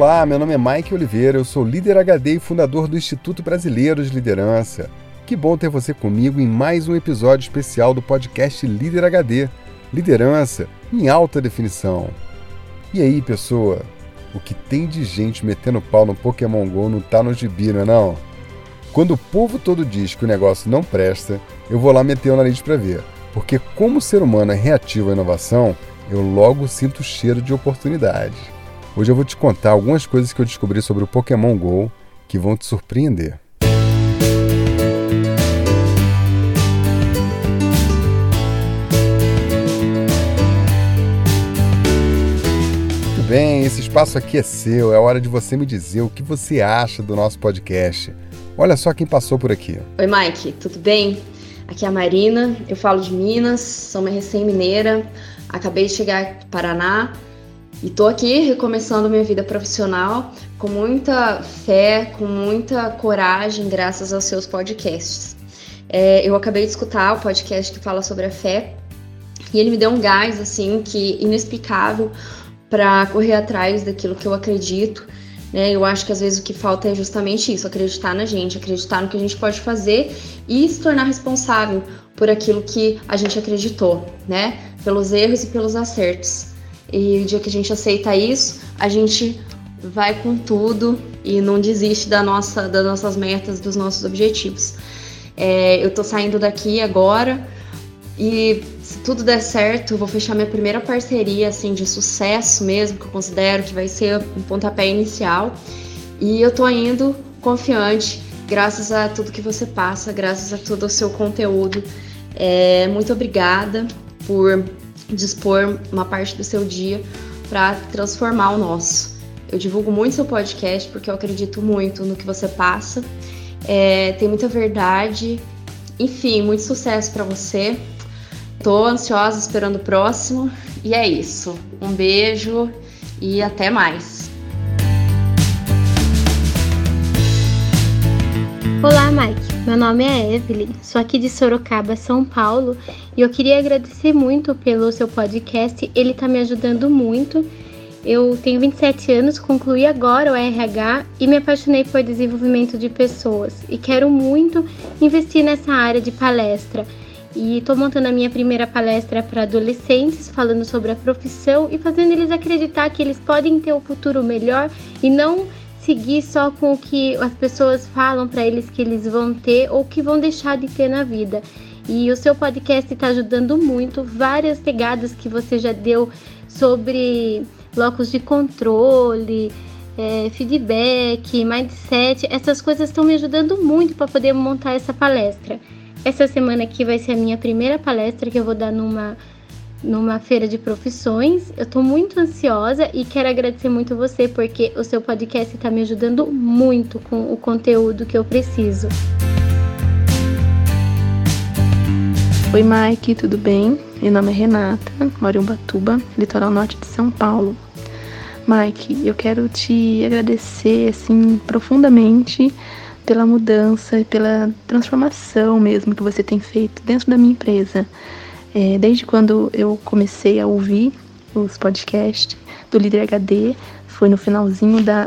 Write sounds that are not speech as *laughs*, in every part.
Olá, meu nome é Mike Oliveira, eu sou líder HD e fundador do Instituto Brasileiro de Liderança. Que bom ter você comigo em mais um episódio especial do podcast Líder HD Liderança em alta definição. E aí, pessoa? O que tem de gente metendo pau no Pokémon GO não tá no gibi, não é não? Quando o povo todo diz que o negócio não presta, eu vou lá meter o nariz para ver. Porque como o ser humano é reativo à inovação, eu logo sinto o cheiro de oportunidade. Hoje eu vou te contar algumas coisas que eu descobri sobre o Pokémon GO que vão te surpreender. Muito bem, esse espaço aqui é seu, é hora de você me dizer o que você acha do nosso podcast. Olha só quem passou por aqui. Oi, Mike, tudo bem? Aqui é a Marina, eu falo de Minas, sou uma recém-mineira, acabei de chegar do Paraná e tô aqui recomeçando minha vida profissional com muita fé, com muita coragem, graças aos seus podcasts. É, eu acabei de escutar o podcast que fala sobre a fé e ele me deu um gás assim que inexplicável para correr atrás daquilo que eu acredito. Né? Eu acho que às vezes o que falta é justamente isso, acreditar na gente, acreditar no que a gente pode fazer e se tornar responsável por aquilo que a gente acreditou, né? Pelos erros e pelos acertos. E o dia que a gente aceita isso, a gente vai com tudo e não desiste da nossa, das nossas metas, dos nossos objetivos. É, eu tô saindo daqui agora e se tudo der certo, vou fechar minha primeira parceria assim de sucesso mesmo, que eu considero que vai ser um pontapé inicial. E eu tô indo confiante, graças a tudo que você passa, graças a todo o seu conteúdo. É, muito obrigada por dispor uma parte do seu dia para transformar o nosso. Eu divulgo muito seu podcast porque eu acredito muito no que você passa. É, tem muita verdade. Enfim, muito sucesso para você. Tô ansiosa esperando o próximo. E é isso. Um beijo e até mais. Olá, Mike. Meu nome é Evelyn, sou aqui de Sorocaba, São Paulo, e eu queria agradecer muito pelo seu podcast. Ele está me ajudando muito. Eu tenho 27 anos, concluí agora o RH e me apaixonei por desenvolvimento de pessoas e quero muito investir nessa área de palestra. E estou montando a minha primeira palestra para adolescentes, falando sobre a profissão e fazendo eles acreditar que eles podem ter um futuro melhor e não seguir só com o que as pessoas falam para eles que eles vão ter ou que vão deixar de ter na vida. E o seu podcast está ajudando muito, várias pegadas que você já deu sobre blocos de controle, é, feedback, mindset, essas coisas estão me ajudando muito para poder montar essa palestra. Essa semana aqui vai ser a minha primeira palestra que eu vou dar numa numa feira de profissões. Eu estou muito ansiosa e quero agradecer muito você porque o seu podcast está me ajudando muito com o conteúdo que eu preciso. Oi Mike, tudo bem? Meu nome é Renata, moro em Ubatuba, litoral norte de São Paulo. Mike, eu quero te agradecer assim profundamente pela mudança e pela transformação mesmo que você tem feito dentro da minha empresa. É, desde quando eu comecei a ouvir os podcasts do Líder HD, foi no finalzinho da,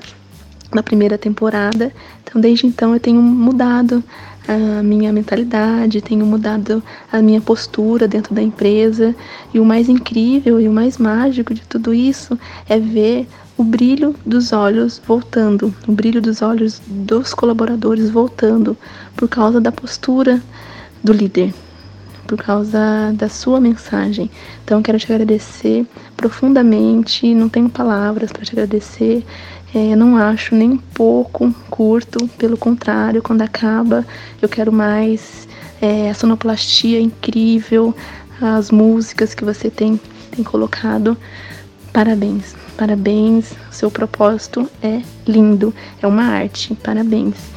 da primeira temporada. Então, desde então, eu tenho mudado a minha mentalidade, tenho mudado a minha postura dentro da empresa. E o mais incrível e o mais mágico de tudo isso é ver o brilho dos olhos voltando, o brilho dos olhos dos colaboradores voltando por causa da postura do líder por causa da sua mensagem. Então, quero te agradecer profundamente. Não tenho palavras para te agradecer. É, não acho nem um pouco curto, pelo contrário, quando acaba, eu quero mais. É, a sonoplastia incrível, as músicas que você tem, tem colocado. Parabéns, parabéns. Seu propósito é lindo, é uma arte. Parabéns.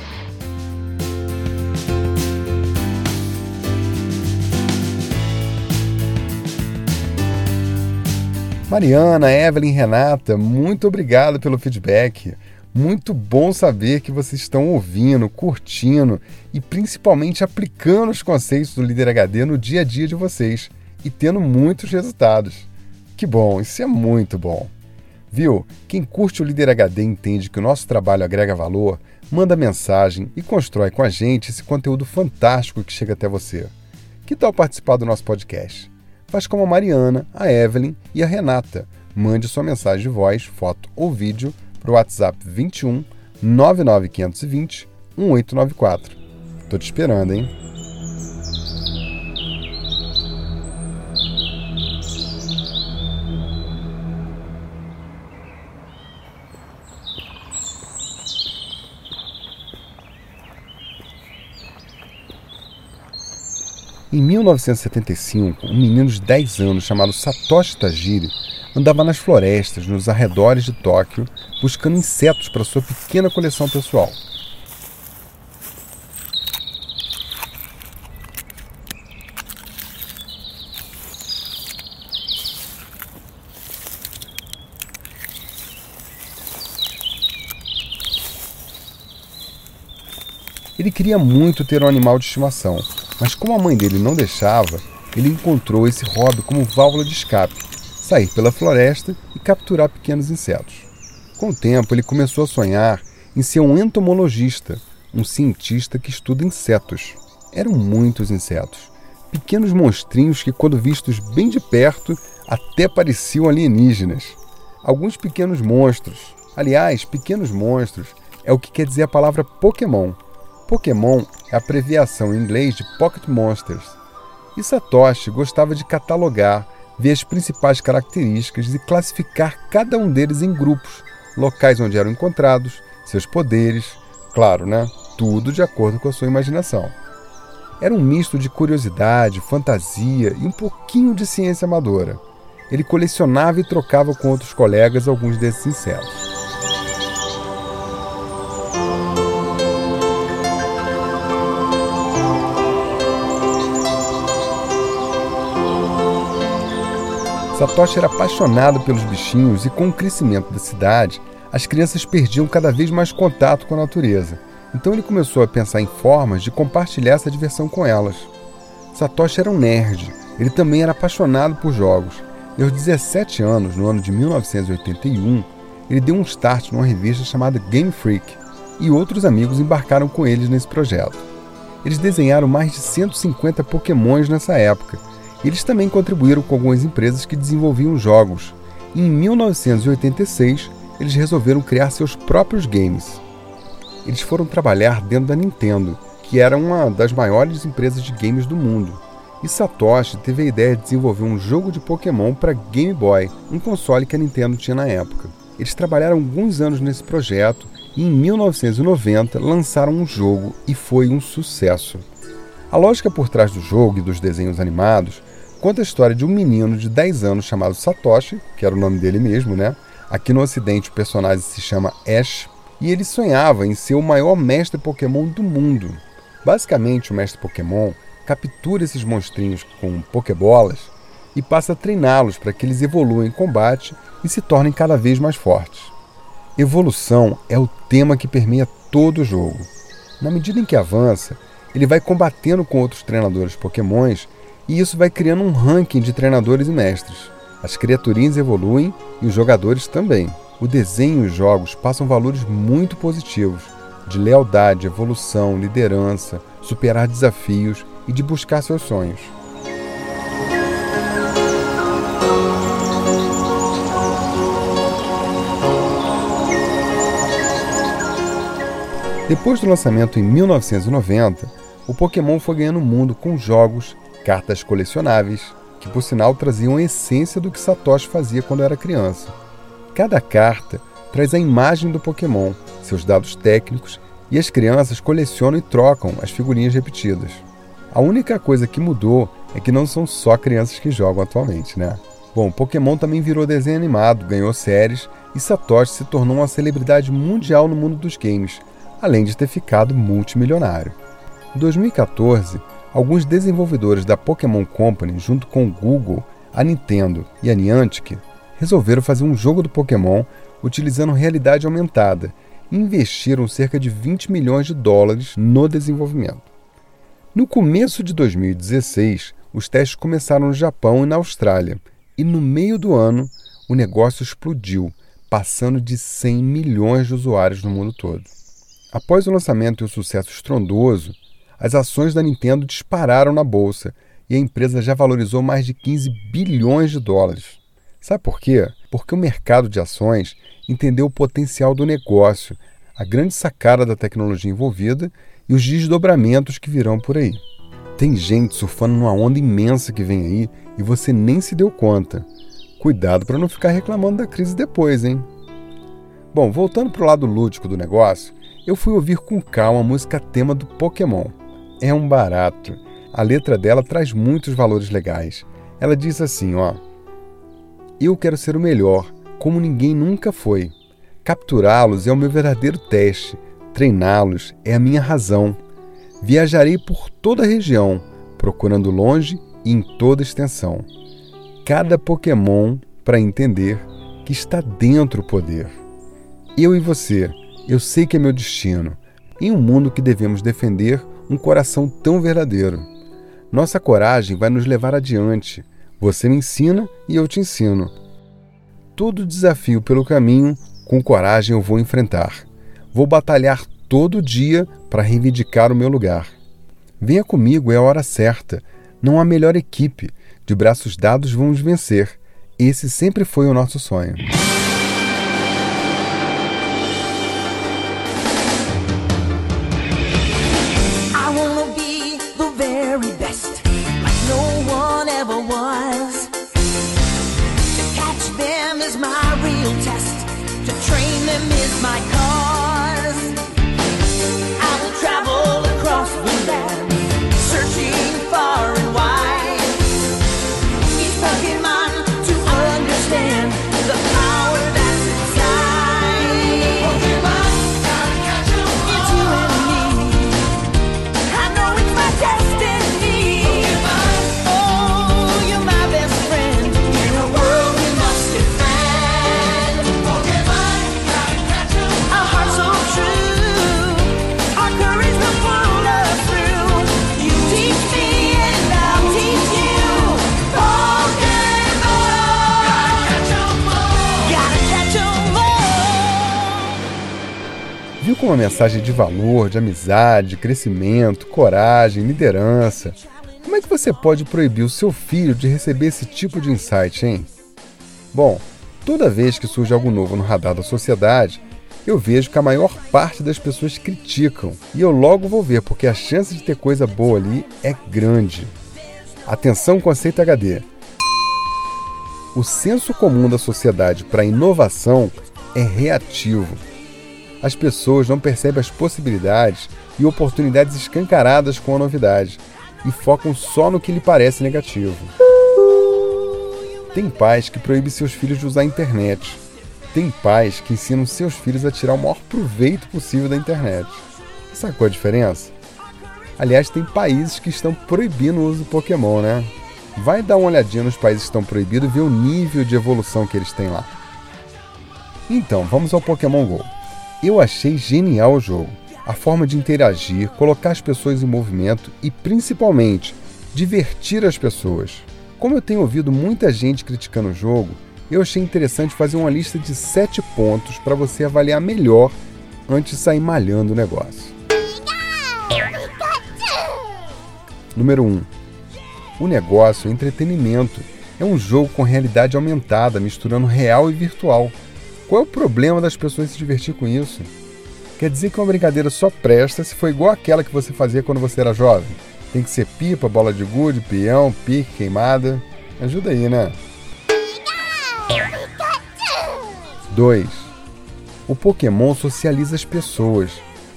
Mariana, Evelyn, Renata, muito obrigado pelo feedback. Muito bom saber que vocês estão ouvindo, curtindo e principalmente aplicando os conceitos do Líder HD no dia a dia de vocês e tendo muitos resultados. Que bom, isso é muito bom. Viu? Quem curte o Líder HD entende que o nosso trabalho agrega valor, manda mensagem e constrói com a gente esse conteúdo fantástico que chega até você. Que tal participar do nosso podcast? Faz como a Mariana, a Evelyn e a Renata. Mande sua mensagem de voz, foto ou vídeo para o WhatsApp 21 99520 1894. Tô te esperando, hein? Em 1975, um menino de 10 anos chamado Satoshi Tajiri andava nas florestas nos arredores de Tóquio buscando insetos para sua pequena coleção pessoal. Ele queria muito ter um animal de estimação, mas como a mãe dele não deixava, ele encontrou esse hobby como válvula de escape, sair pela floresta e capturar pequenos insetos. Com o tempo, ele começou a sonhar em ser um entomologista, um cientista que estuda insetos. Eram muitos insetos, pequenos monstrinhos que, quando vistos bem de perto, até pareciam alienígenas. Alguns pequenos monstros, aliás, pequenos monstros, é o que quer dizer a palavra Pokémon. Pokémon é a abreviação em inglês de Pocket Monsters. E Satoshi gostava de catalogar, ver as principais características e classificar cada um deles em grupos, locais onde eram encontrados, seus poderes, claro, né? Tudo de acordo com a sua imaginação. Era um misto de curiosidade, fantasia e um pouquinho de ciência amadora. Ele colecionava e trocava com outros colegas alguns desses insetos. Satoshi era apaixonado pelos bichinhos e, com o crescimento da cidade, as crianças perdiam cada vez mais contato com a natureza. Então ele começou a pensar em formas de compartilhar essa diversão com elas. Satoshi era um nerd, ele também era apaixonado por jogos. E aos 17 anos, no ano de 1981, ele deu um start numa revista chamada Game Freak, e outros amigos embarcaram com eles nesse projeto. Eles desenharam mais de 150 Pokémons nessa época eles também contribuíram com algumas empresas que desenvolviam jogos. Em 1986, eles resolveram criar seus próprios games. Eles foram trabalhar dentro da Nintendo, que era uma das maiores empresas de games do mundo. E Satoshi teve a ideia de desenvolver um jogo de Pokémon para Game Boy, um console que a Nintendo tinha na época. Eles trabalharam alguns anos nesse projeto e em 1990 lançaram um jogo e foi um sucesso. A lógica por trás do jogo e dos desenhos animados conta a história de um menino de 10 anos chamado Satoshi, que era o nome dele mesmo, né? Aqui no ocidente o personagem se chama Ash, e ele sonhava em ser o maior mestre Pokémon do mundo. Basicamente, o mestre Pokémon captura esses monstrinhos com Pokébolas e passa a treiná-los para que eles evoluam em combate e se tornem cada vez mais fortes. Evolução é o tema que permeia todo o jogo. Na medida em que avança, ele vai combatendo com outros treinadores Pokémons e isso vai criando um ranking de treinadores e mestres. As criaturinhas evoluem e os jogadores também. O desenho e os jogos passam valores muito positivos de lealdade, evolução, liderança, superar desafios e de buscar seus sonhos. Depois do lançamento em 1990, o Pokémon foi ganhando o mundo com jogos cartas colecionáveis, que por sinal traziam a essência do que Satoshi fazia quando era criança. Cada carta traz a imagem do Pokémon, seus dados técnicos, e as crianças colecionam e trocam as figurinhas repetidas. A única coisa que mudou é que não são só crianças que jogam atualmente, né? Bom, Pokémon também virou desenho animado, ganhou séries e Satoshi se tornou uma celebridade mundial no mundo dos games, além de ter ficado multimilionário. Em 2014, alguns desenvolvedores da Pokémon Company, junto com o Google, a Nintendo e a Niantic, resolveram fazer um jogo do Pokémon utilizando realidade aumentada e investiram cerca de 20 milhões de dólares no desenvolvimento. No começo de 2016, os testes começaram no Japão e na Austrália, e no meio do ano o negócio explodiu, passando de 100 milhões de usuários no mundo todo. Após o lançamento e o sucesso estrondoso, as ações da Nintendo dispararam na bolsa e a empresa já valorizou mais de 15 bilhões de dólares. Sabe por quê? Porque o mercado de ações entendeu o potencial do negócio, a grande sacada da tecnologia envolvida e os desdobramentos que virão por aí. Tem gente surfando numa onda imensa que vem aí e você nem se deu conta. Cuidado para não ficar reclamando da crise depois, hein? Bom, voltando para o lado lúdico do negócio, eu fui ouvir com calma a música tema do Pokémon. É um barato. A letra dela traz muitos valores legais. Ela diz assim, ó: Eu quero ser o melhor, como ninguém nunca foi. Capturá-los é o meu verdadeiro teste. Treiná-los é a minha razão. Viajarei por toda a região, procurando longe e em toda extensão. Cada Pokémon para entender que está dentro o poder. Eu e você, eu sei que é meu destino. Em um mundo que devemos defender um coração tão verdadeiro. Nossa coragem vai nos levar adiante. Você me ensina e eu te ensino. Todo desafio pelo caminho, com coragem eu vou enfrentar. Vou batalhar todo dia para reivindicar o meu lugar. Venha comigo, é a hora certa. Não há melhor equipe. De braços dados vamos vencer. Esse sempre foi o nosso sonho. To train them is my com uma mensagem de valor, de amizade, crescimento, coragem, liderança. Como é que você pode proibir o seu filho de receber esse tipo de insight, hein? Bom, toda vez que surge algo novo no radar da sociedade, eu vejo que a maior parte das pessoas criticam e eu logo vou ver porque a chance de ter coisa boa ali é grande. Atenção, conceito HD. O senso comum da sociedade para inovação é reativo as pessoas não percebem as possibilidades e oportunidades escancaradas com a novidade e focam só no que lhe parece negativo. Tem pais que proíbem seus filhos de usar a internet. Tem pais que ensinam seus filhos a tirar o maior proveito possível da internet. Sabe qual é a diferença? Aliás, tem países que estão proibindo o uso do Pokémon, né? Vai dar uma olhadinha nos países que estão proibidos e ver o nível de evolução que eles têm lá. Então, vamos ao Pokémon GO. Eu achei genial o jogo. A forma de interagir, colocar as pessoas em movimento e, principalmente, divertir as pessoas. Como eu tenho ouvido muita gente criticando o jogo, eu achei interessante fazer uma lista de 7 pontos para você avaliar melhor antes de sair malhando o negócio. Número 1. O negócio é entretenimento. É um jogo com realidade aumentada, misturando real e virtual. Qual é o problema das pessoas se divertir com isso? Quer dizer que uma brincadeira só presta se for igual aquela que você fazia quando você era jovem? Tem que ser pipa, bola de gude, peão, pique, queimada. Ajuda aí, né? 2. O Pokémon socializa as pessoas.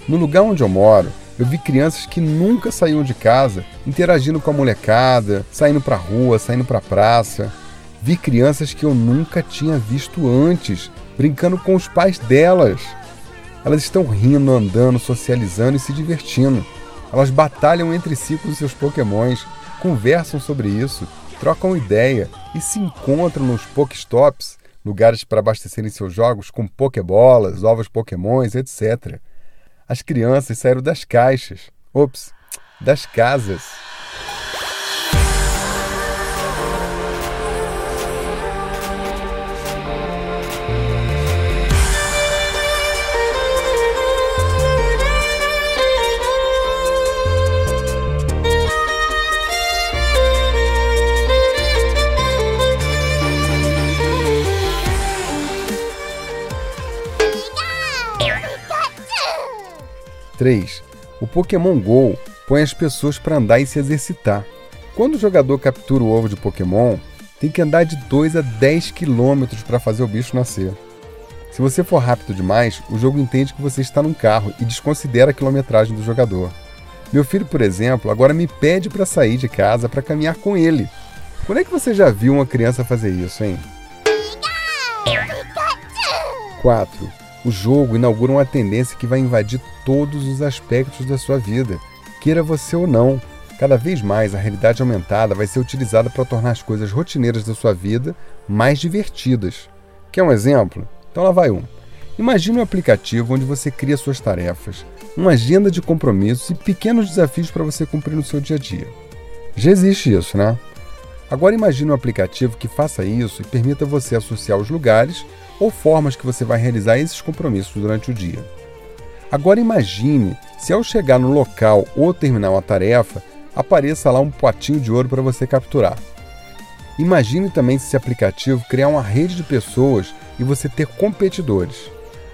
No lugar onde eu moro, eu vi crianças que nunca saíam de casa interagindo com a molecada, saindo pra rua, saindo pra praça. Vi crianças que eu nunca tinha visto antes brincando com os pais delas. Elas estão rindo, andando, socializando e se divertindo. Elas batalham entre si com seus pokémons, conversam sobre isso, trocam ideia e se encontram nos Pokestops, lugares para abastecerem seus jogos com pokebolas, ovos pokémons, etc. As crianças saíram das caixas, ops, das casas. 3. O Pokémon GO põe as pessoas para andar e se exercitar. Quando o jogador captura o ovo de Pokémon, tem que andar de 2 a 10 quilômetros para fazer o bicho nascer. Se você for rápido demais, o jogo entende que você está num carro e desconsidera a quilometragem do jogador. Meu filho, por exemplo, agora me pede para sair de casa para caminhar com ele. Quando é que você já viu uma criança fazer isso, hein? 4. O jogo inaugura uma tendência que vai invadir todos os aspectos da sua vida, queira você ou não. Cada vez mais a realidade aumentada vai ser utilizada para tornar as coisas rotineiras da sua vida mais divertidas. Quer um exemplo? Então lá vai um. Imagine um aplicativo onde você cria suas tarefas, uma agenda de compromissos e pequenos desafios para você cumprir no seu dia a dia. Já existe isso, né? Agora imagine um aplicativo que faça isso e permita você associar os lugares ou formas que você vai realizar esses compromissos durante o dia. Agora imagine se ao chegar no local ou terminar uma tarefa, apareça lá um potinho de ouro para você capturar. Imagine também se esse aplicativo criar uma rede de pessoas e você ter competidores.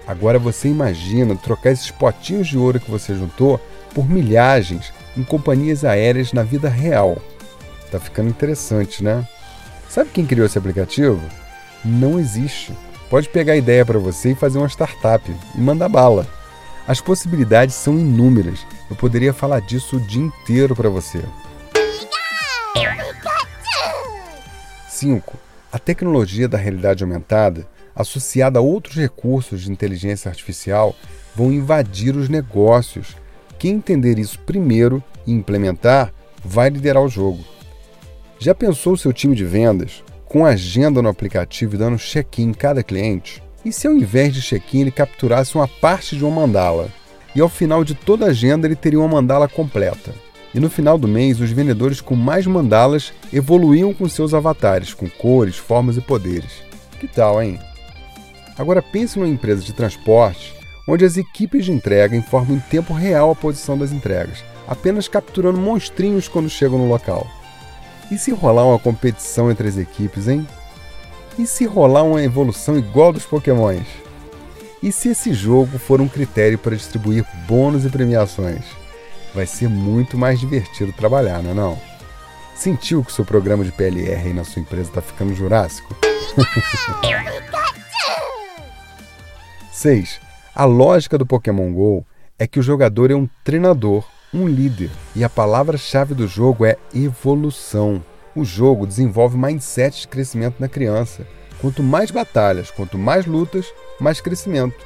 Agora você imagina trocar esses potinhos de ouro que você juntou por milhagens em companhias aéreas na vida real. Tá ficando interessante, né? Sabe quem criou esse aplicativo? Não existe. Pode pegar a ideia para você e fazer uma startup e mandar bala. As possibilidades são inúmeras. Eu poderia falar disso o dia inteiro para você. 5. A tecnologia da realidade aumentada associada a outros recursos de inteligência artificial, vão invadir os negócios. Quem entender isso primeiro e implementar vai liderar o jogo. Já pensou o seu time de vendas com agenda no aplicativo e dando check-in em cada cliente? E se ao invés de check-in ele capturasse uma parte de uma mandala? E ao final de toda a agenda ele teria uma mandala completa. E no final do mês, os vendedores com mais mandalas evoluíam com seus avatares, com cores, formas e poderes. Que tal, hein? Agora pense numa empresa de transporte onde as equipes de entrega informam em tempo real a posição das entregas, apenas capturando monstrinhos quando chegam no local. E se rolar uma competição entre as equipes, hein? E se rolar uma evolução igual dos Pokémons? E se esse jogo for um critério para distribuir bônus e premiações? Vai ser muito mais divertido trabalhar, não é não? Sentiu que seu programa de PLR aí na sua empresa está ficando jurássico? *laughs* 6. A lógica do Pokémon GO é que o jogador é um treinador, um líder, e a palavra-chave do jogo é evolução. O jogo desenvolve mindset de crescimento na criança. Quanto mais batalhas, quanto mais lutas, mais crescimento.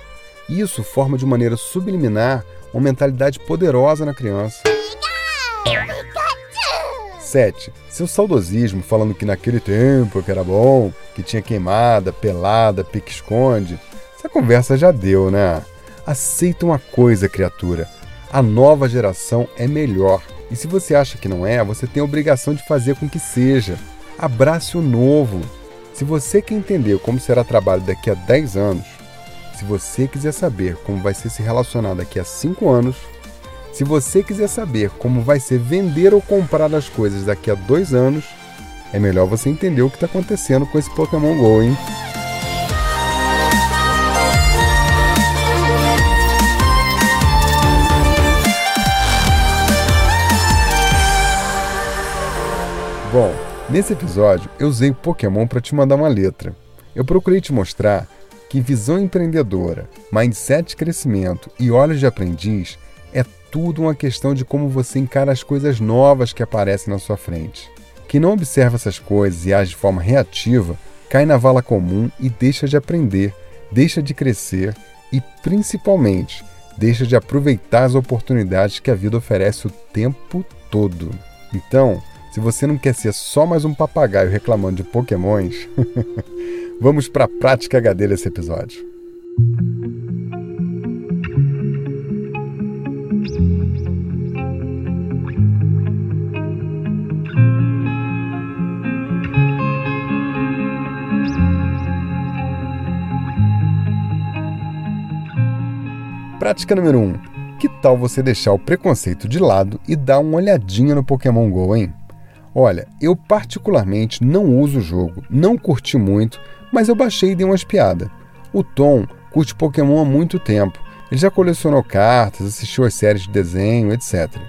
Isso forma de maneira subliminar uma mentalidade poderosa na criança. 7. Seu saudosismo falando que naquele tempo que era bom, que tinha queimada, pelada, pique-esconde, essa conversa já deu, né? Aceita uma coisa, criatura. A nova geração é melhor. E se você acha que não é, você tem a obrigação de fazer com que seja. Abrace o novo. Se você quer entender como será trabalho daqui a 10 anos, se você quiser saber como vai ser se relacionar daqui a 5 anos, se você quiser saber como vai ser vender ou comprar as coisas daqui a 2 anos, é melhor você entender o que está acontecendo com esse Pokémon GO, hein? Nesse episódio eu usei Pokémon para te mandar uma letra. Eu procurei te mostrar que visão empreendedora, mindset de crescimento e olhos de aprendiz é tudo uma questão de como você encara as coisas novas que aparecem na sua frente. Quem não observa essas coisas e age de forma reativa cai na vala comum e deixa de aprender, deixa de crescer e, principalmente, deixa de aproveitar as oportunidades que a vida oferece o tempo todo. Então, se você não quer ser só mais um papagaio reclamando de pokémons, *laughs* vamos para a prática HD desse episódio. Prática número 1. Um. Que tal você deixar o preconceito de lado e dar uma olhadinha no Pokémon GO, hein? Olha, eu particularmente não uso o jogo, não curti muito, mas eu baixei e dei uma espiada. O Tom curte Pokémon há muito tempo Ele já colecionou cartas, assistiu às séries de desenho, etc.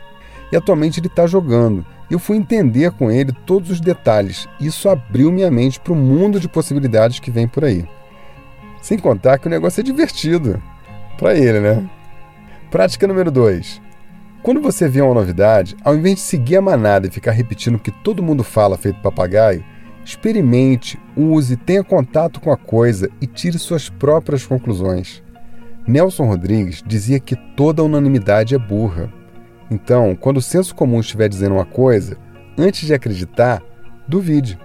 E atualmente ele está jogando. Eu fui entender com ele todos os detalhes. Isso abriu minha mente para o mundo de possibilidades que vem por aí. Sem contar que o negócio é divertido. Para ele, né? Prática número 2. Quando você vê uma novidade, ao invés de seguir a manada e ficar repetindo o que todo mundo fala feito papagaio, experimente, use, tenha contato com a coisa e tire suas próprias conclusões. Nelson Rodrigues dizia que toda unanimidade é burra. Então, quando o senso comum estiver dizendo uma coisa, antes de acreditar, duvide.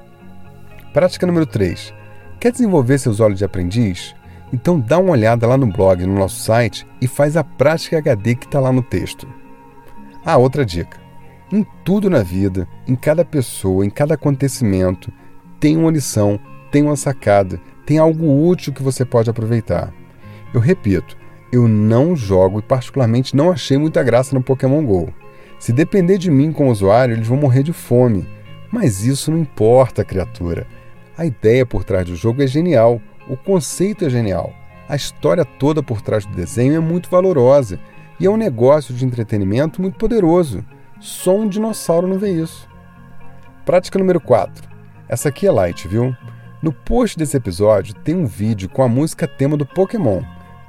Prática número 3. Quer desenvolver seus olhos de aprendiz? Então dá uma olhada lá no blog, no nosso site e faz a prática HD que está lá no texto. Ah, outra dica. Em tudo na vida, em cada pessoa, em cada acontecimento, tem uma lição, tem uma sacada, tem algo útil que você pode aproveitar. Eu repito, eu não jogo e particularmente não achei muita graça no Pokémon GO. Se depender de mim como usuário, eles vão morrer de fome. Mas isso não importa, criatura. A ideia por trás do jogo é genial, o conceito é genial, a história toda por trás do desenho é muito valorosa e é um negócio de entretenimento muito poderoso. Só um dinossauro não vê isso. Prática número 4. Essa aqui é light, viu? No post desse episódio tem um vídeo com a música tema do Pokémon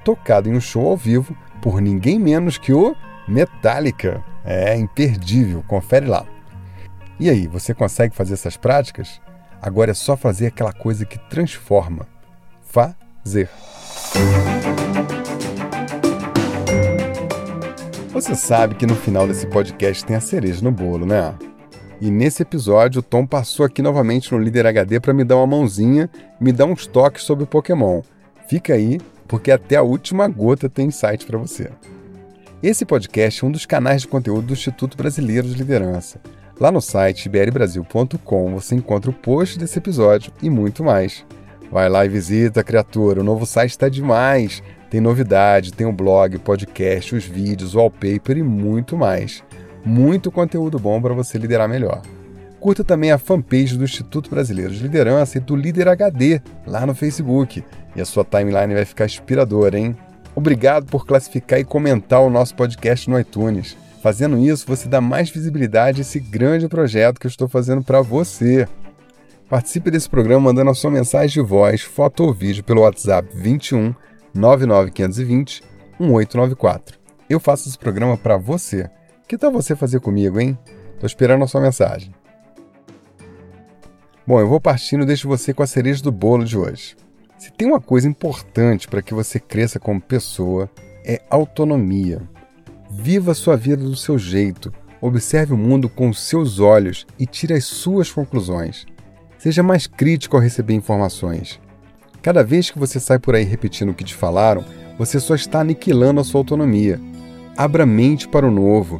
tocado em um show ao vivo por ninguém menos que o Metallica. É imperdível, confere lá. E aí, você consegue fazer essas práticas? Agora é só fazer aquela coisa que transforma. Fazer. Você sabe que no final desse podcast tem a cereja no bolo, né? E nesse episódio, o Tom passou aqui novamente no Líder HD para me dar uma mãozinha, me dar uns toques sobre Pokémon. Fica aí porque até a última gota tem insight para você. Esse podcast é um dos canais de conteúdo do Instituto Brasileiro de Liderança. Lá no site iberbrasil.com você encontra o post desse episódio e muito mais. Vai lá e visita, criatura, o novo site está demais. Tem novidade, tem o blog, podcast, os vídeos, o wallpaper e muito mais. Muito conteúdo bom para você liderar melhor. Curta também a fanpage do Instituto Brasileiro de Liderança e do Líder HD lá no Facebook. E a sua timeline vai ficar inspiradora, hein? Obrigado por classificar e comentar o nosso podcast no iTunes. Fazendo isso, você dá mais visibilidade a esse grande projeto que eu estou fazendo para você. Participe desse programa mandando a sua mensagem de voz, foto ou vídeo pelo WhatsApp 21 99520 1894. Eu faço esse programa para você. Que tal você fazer comigo, hein? Tô esperando a sua mensagem. Bom, eu vou partindo e deixo você com a cereja do bolo de hoje. Se tem uma coisa importante para que você cresça como pessoa, é autonomia. Viva a sua vida do seu jeito, observe o mundo com os seus olhos e tire as suas conclusões. Seja mais crítico ao receber informações. Cada vez que você sai por aí repetindo o que te falaram, você só está aniquilando a sua autonomia. Abra mente para o novo,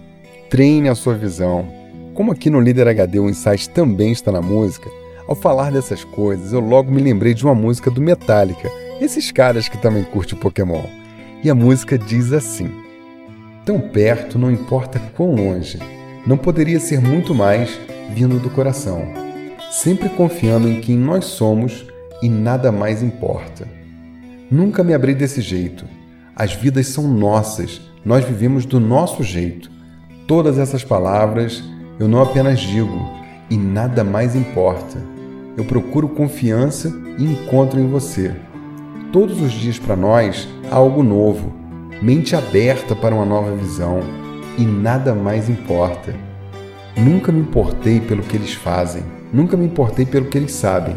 treine a sua visão. Como aqui no Líder HD o insight também está na música, ao falar dessas coisas, eu logo me lembrei de uma música do Metallica, esses caras que também curtem Pokémon. E a música diz assim: Tão perto, não importa quão longe, não poderia ser muito mais vindo do coração, sempre confiando em quem nós somos e nada mais importa. Nunca me abri desse jeito. As vidas são nossas, nós vivemos do nosso jeito. Todas essas palavras eu não apenas digo, e nada mais importa eu procuro confiança e encontro em você. Todos os dias para nós há algo novo, mente aberta para uma nova visão e nada mais importa. Nunca me importei pelo que eles fazem, nunca me importei pelo que eles sabem,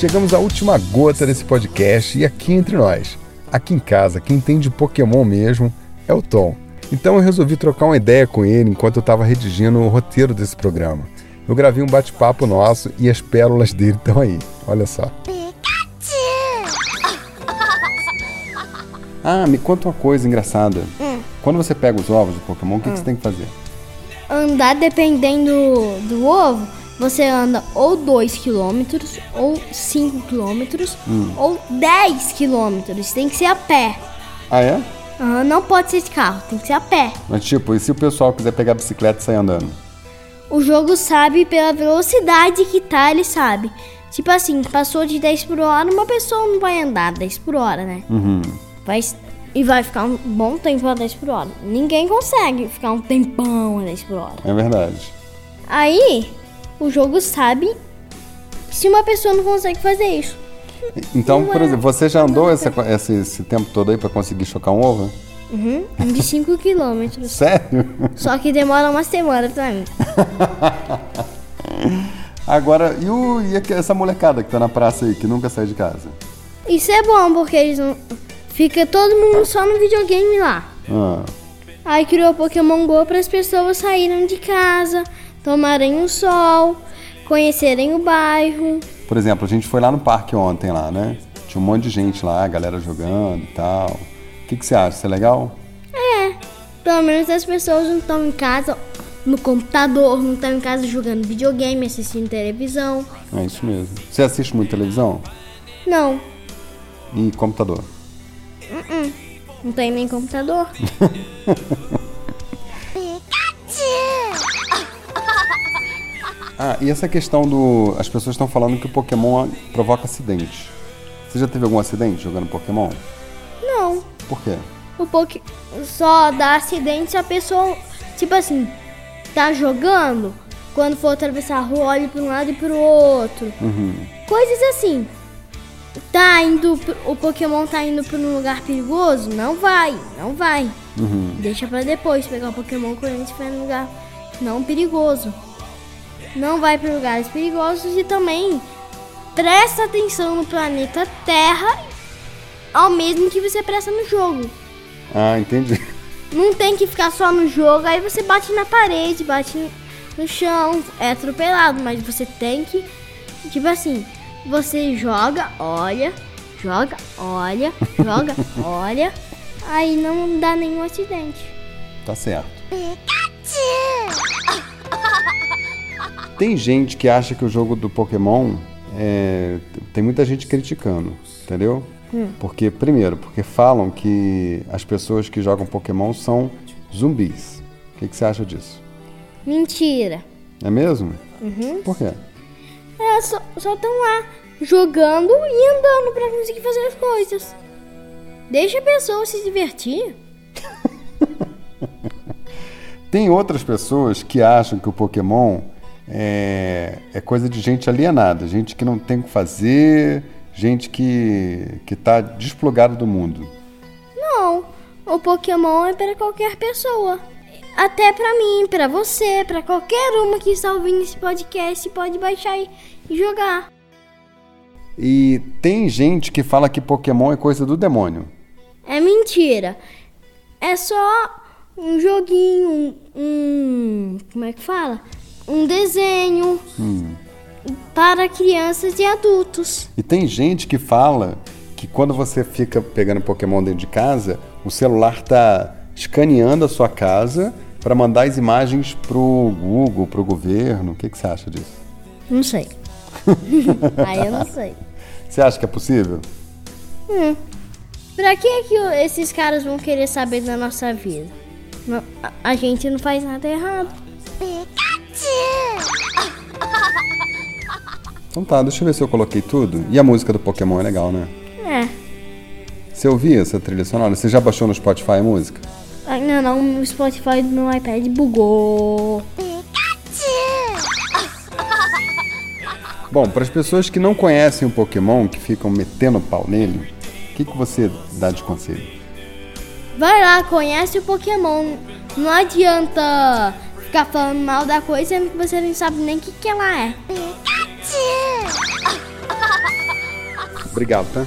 Chegamos à última gota desse podcast e aqui entre nós, aqui em casa, quem tem de Pokémon mesmo é o Tom. Então eu resolvi trocar uma ideia com ele enquanto eu estava redigindo o roteiro desse programa. Eu gravei um bate-papo nosso e as pérolas dele estão aí. Olha só. Ah, me conta uma coisa engraçada. Quando você pega os ovos do Pokémon, o que, que você tem que fazer? Andar dependendo do ovo, você anda ou 2 km, ou 5 km, ou 10 km. Tem que ser a pé. Ah, é? Aham, não pode ser de carro, tem que ser a pé. Mas tipo, e se o pessoal quiser pegar a bicicleta e sair andando? O jogo sabe pela velocidade que tá, ele sabe. Tipo assim, passou de 10 por hora, uma pessoa não vai andar 10 por hora, né? Uhum. Vai, e vai ficar um bom tempo a 10 por hora. Ninguém consegue ficar um tempão a 10 por hora. É verdade. Aí, o jogo sabe se uma pessoa não consegue fazer isso. Então, por Ué. exemplo, você já andou esse, esse, esse tempo todo aí pra conseguir chocar um ovo? Uhum, de 5 *laughs* quilômetros. Sério? Só que demora uma semana pra mim. *laughs* Agora, e, o, e essa molecada que tá na praça aí, que nunca sai de casa? Isso é bom, porque eles não. Fica todo mundo só no videogame lá. Ah, Aí criou Pokémon GO para as pessoas saírem de casa, tomarem um sol, conhecerem o bairro. por exemplo, a gente foi lá no parque ontem lá, né? Tinha um monte de gente lá, a galera jogando e tal. O que, que você acha? Isso é legal? Pelo menos as pessoas não estão em casa no computador, não estão em casa jogando videogame, assistindo televisão. É isso mesmo. Você assiste muito televisão? Não, E computador? não tem nem computador. *laughs* Ah, e essa questão do. As pessoas estão falando que o Pokémon provoca acidente. Você já teve algum acidente jogando Pokémon? Não. Por quê? O Poké só dá acidente se a pessoa, tipo assim, tá jogando, quando for atravessar a rua, olhe para um lado e para o outro. Uhum. Coisas assim. Tá indo, o Pokémon tá indo para um lugar perigoso? Não vai, não vai. Uhum. Deixa pra depois pegar o Pokémon quando ele estiver num lugar não perigoso. Não vai para lugares perigosos e também presta atenção no planeta Terra ao mesmo que você presta no jogo. Ah, entendi. Não tem que ficar só no jogo, aí você bate na parede, bate no- chão, é atropelado, mas você tem que, tipo assim, você joga, olha, joga, olha, joga, *laughs* olha, aí não dá nenhum acidente. Tá certo. Tem gente que acha que o jogo do Pokémon é, tem muita gente criticando, entendeu? Porque primeiro, porque falam que as pessoas que jogam Pokémon são zumbis. O que, que você acha disso? Mentira. É mesmo? Por quê? É, só estão lá jogando e andando pra conseguir fazer as coisas. Deixa a pessoa se divertir. *laughs* Tem outras pessoas que acham que o Pokémon é, é coisa de gente alienada, gente que não tem o que fazer, gente que, que tá desplugada do mundo. Não, o Pokémon é para qualquer pessoa. Até pra mim, pra você, pra qualquer uma que está ouvindo esse podcast pode baixar e jogar. E tem gente que fala que Pokémon é coisa do demônio. É mentira. É só um joguinho, um- como é que fala? Um desenho para crianças e adultos. E tem gente que fala que quando você fica pegando Pokémon dentro de casa, o celular tá escaneando a sua casa para mandar as imagens pro Google, pro governo. O que, que você acha disso? Não sei. *laughs* Aí eu não sei. Você acha que é possível? Pra que, que o- esses caras vão querer saber da nossa vida? Não, a, a gente não faz nada errado. Então tá, deixa eu ver se eu coloquei tudo. E a música do Pokémon é legal, né? É. Você ouvia essa trilha sonora? Você já baixou no Spotify a música? Ainda não, o Spotify do meu iPad bugou. Bom, para as pessoas que não conhecem o Pokémon, que ficam metendo pau nele, o que, que você dá de conselho? Vai lá, conhece o Pokémon. Não adianta ficar falando mal da coisa sendo que você não sabe nem o que, que ela é. Obrigado, tá?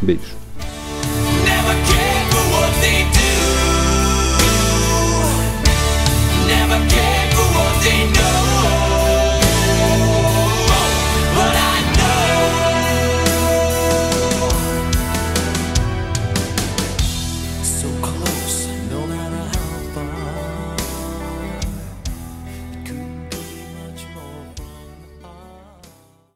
Beijo.